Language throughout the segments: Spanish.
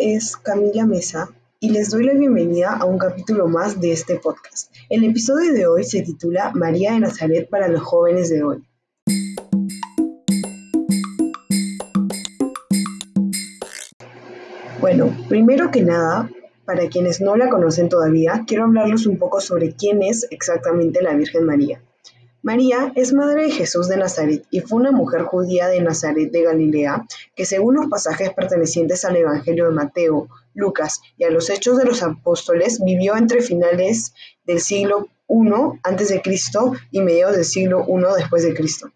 es Camila Mesa y les doy la bienvenida a un capítulo más de este podcast. El episodio de hoy se titula María de Nazaret para los jóvenes de hoy. Bueno, primero que nada, para quienes no la conocen todavía, quiero hablarles un poco sobre quién es exactamente la Virgen María. María es madre de Jesús de Nazaret y fue una mujer judía de Nazaret de Galilea que según los pasajes pertenecientes al Evangelio de Mateo, Lucas y a los Hechos de los Apóstoles vivió entre finales del siglo I a.C. y mediados del siglo I después de Cristo.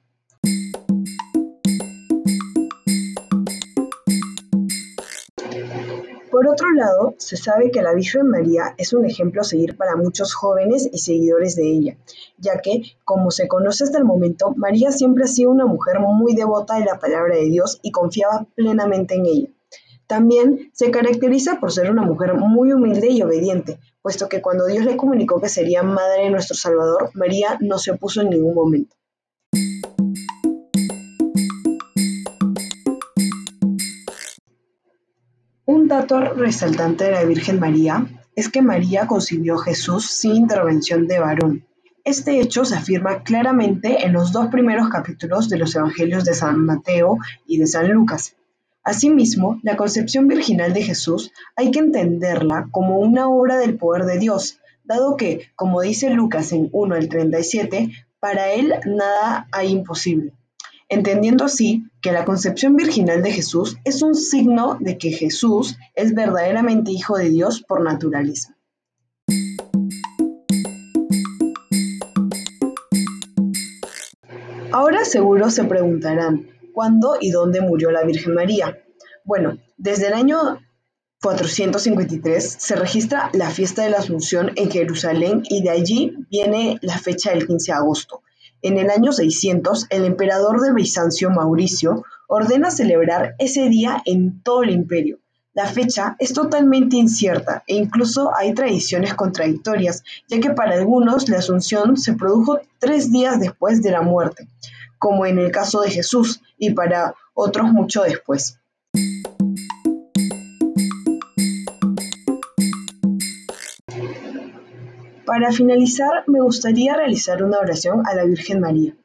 Por otro lado, se sabe que la Virgen María es un ejemplo a seguir para muchos jóvenes y seguidores de ella, ya que, como se conoce hasta el momento, María siempre ha sido una mujer muy devota de la palabra de Dios y confiaba plenamente en ella. También se caracteriza por ser una mujer muy humilde y obediente, puesto que cuando Dios le comunicó que sería madre de nuestro Salvador, María no se opuso en ningún momento. Dato resaltante de la Virgen María es que María concibió a Jesús sin intervención de varón. Este hecho se afirma claramente en los dos primeros capítulos de los Evangelios de San Mateo y de San Lucas. Asimismo, la concepción virginal de Jesús hay que entenderla como una obra del poder de Dios, dado que, como dice Lucas en 1 al 37, para él nada hay imposible entendiendo así que la concepción virginal de Jesús es un signo de que Jesús es verdaderamente hijo de Dios por naturaleza. Ahora seguro se preguntarán, ¿cuándo y dónde murió la Virgen María? Bueno, desde el año 453 se registra la fiesta de la Asunción en Jerusalén y de allí viene la fecha del 15 de agosto, en el año 600, el emperador de Bizancio, Mauricio, ordena celebrar ese día en todo el imperio. La fecha es totalmente incierta e incluso hay tradiciones contradictorias, ya que para algunos la Asunción se produjo tres días después de la muerte, como en el caso de Jesús, y para otros mucho después. Para finalizar, me gustaría realizar una oración a la Virgen María.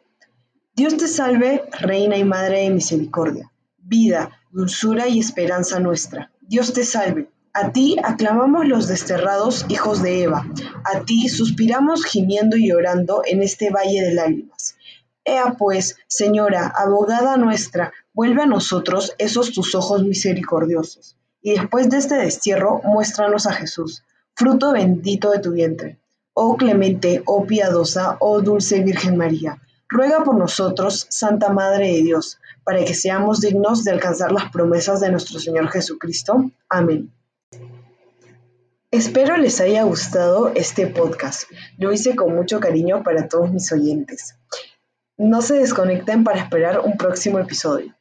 Dios te salve, Reina y Madre de Misericordia, vida, dulzura y esperanza nuestra. Dios te salve. A ti aclamamos los desterrados hijos de Eva. A ti suspiramos gimiendo y llorando en este valle de lágrimas. Ea pues, Señora, abogada nuestra, vuelve a nosotros esos tus ojos misericordiosos. Y después de este destierro, muéstranos a Jesús, fruto bendito de tu vientre. Oh clemente, oh piadosa, oh dulce Virgen María, ruega por nosotros, Santa Madre de Dios, para que seamos dignos de alcanzar las promesas de nuestro Señor Jesucristo. Amén. Espero les haya gustado este podcast. Lo hice con mucho cariño para todos mis oyentes. No se desconecten para esperar un próximo episodio.